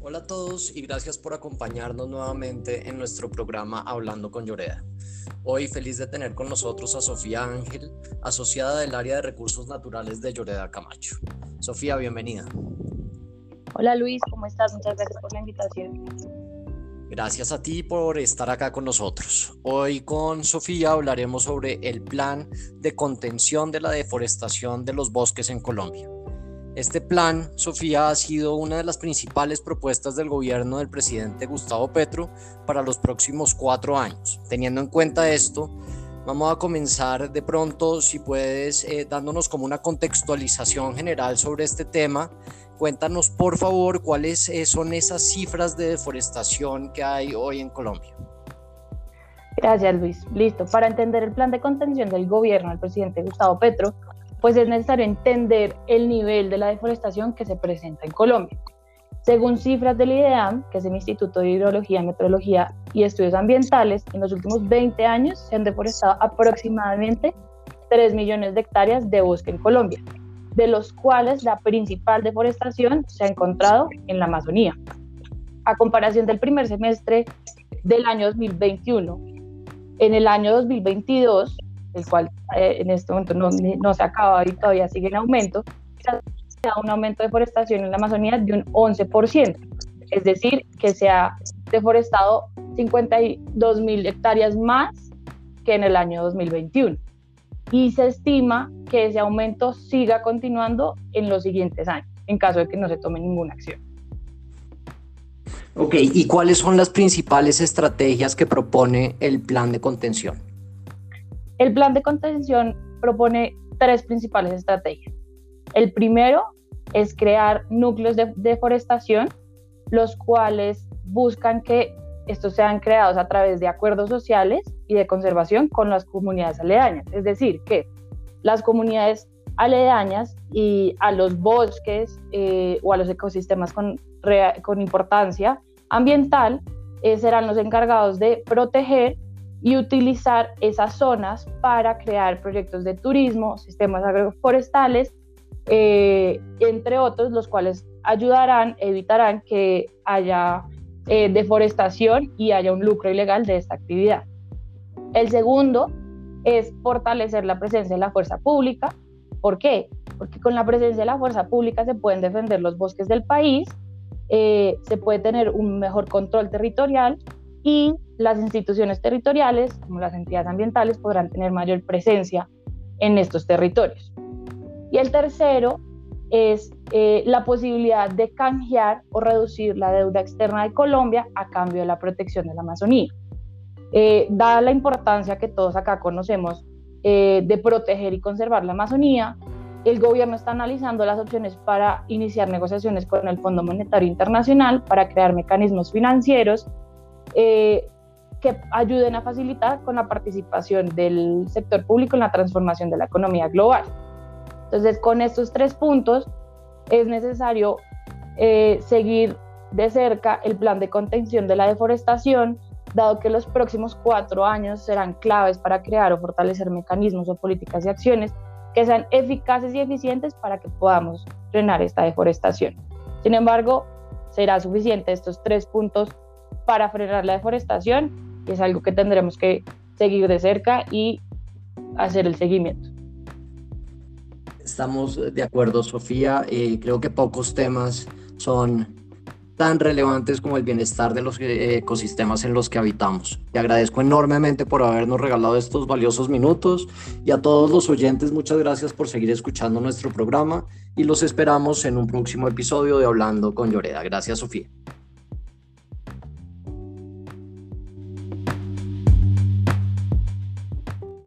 Hola a todos y gracias por acompañarnos nuevamente en nuestro programa Hablando con Lloreda. Hoy feliz de tener con nosotros a Sofía Ángel, asociada del área de recursos naturales de Lloreda Camacho. Sofía, bienvenida. Hola Luis, ¿cómo estás? Muchas gracias por la invitación. Gracias a ti por estar acá con nosotros. Hoy con Sofía hablaremos sobre el plan de contención de la deforestación de los bosques en Colombia. Este plan, Sofía, ha sido una de las principales propuestas del gobierno del presidente Gustavo Petro para los próximos cuatro años. Teniendo en cuenta esto, vamos a comenzar de pronto, si puedes, eh, dándonos como una contextualización general sobre este tema. Cuéntanos, por favor, cuáles eh, son esas cifras de deforestación que hay hoy en Colombia. Gracias, Luis. Listo. Para entender el plan de contención del gobierno del presidente Gustavo Petro, pues es necesario entender el nivel de la deforestación que se presenta en Colombia. Según cifras del IDEAM, que es el Instituto de Hidrología, Meteorología y Estudios Ambientales, en los últimos 20 años se han deforestado aproximadamente 3 millones de hectáreas de bosque en Colombia, de los cuales la principal deforestación se ha encontrado en la Amazonía. A comparación del primer semestre del año 2021, en el año 2022 el cual eh, en este momento no, no, se acaba y todavía sigue en aumento, se ha un aumento de deforestación en la Amazonía de un 11%, es decir, que se ha deforestado 52 mil hectáreas más que en el año 2021. Y se estima que ese aumento siga continuando en los siguientes años, en caso de que no se tome ninguna acción. Ok, ¿y cuáles son las principales estrategias que propone el plan de contención? El plan de contención propone tres principales estrategias. El primero es crear núcleos de deforestación, los cuales buscan que estos sean creados a través de acuerdos sociales y de conservación con las comunidades aledañas. Es decir, que las comunidades aledañas y a los bosques eh, o a los ecosistemas con, con importancia ambiental eh, serán los encargados de proteger y utilizar esas zonas para crear proyectos de turismo, sistemas agroforestales, eh, entre otros, los cuales ayudarán, evitarán que haya eh, deforestación y haya un lucro ilegal de esta actividad. El segundo es fortalecer la presencia de la fuerza pública. ¿Por qué? Porque con la presencia de la fuerza pública se pueden defender los bosques del país, eh, se puede tener un mejor control territorial y las instituciones territoriales, como las entidades ambientales, podrán tener mayor presencia en estos territorios. Y el tercero es eh, la posibilidad de canjear o reducir la deuda externa de Colombia a cambio de la protección de la Amazonía. Eh, dada la importancia que todos acá conocemos eh, de proteger y conservar la Amazonía, el gobierno está analizando las opciones para iniciar negociaciones con el Fondo Monetario Internacional para crear mecanismos financieros eh, que ayuden a facilitar con la participación del sector público en la transformación de la economía global. Entonces, con estos tres puntos es necesario eh, seguir de cerca el plan de contención de la deforestación, dado que los próximos cuatro años serán claves para crear o fortalecer mecanismos o políticas y acciones que sean eficaces y eficientes para que podamos frenar esta deforestación. Sin embargo, será suficiente estos tres puntos para frenar la deforestación es algo que tendremos que seguir de cerca y hacer el seguimiento. Estamos de acuerdo, Sofía. Eh, creo que pocos temas son tan relevantes como el bienestar de los eh, ecosistemas en los que habitamos. Te agradezco enormemente por habernos regalado estos valiosos minutos y a todos los oyentes muchas gracias por seguir escuchando nuestro programa y los esperamos en un próximo episodio de Hablando con Lloreda. Gracias, Sofía.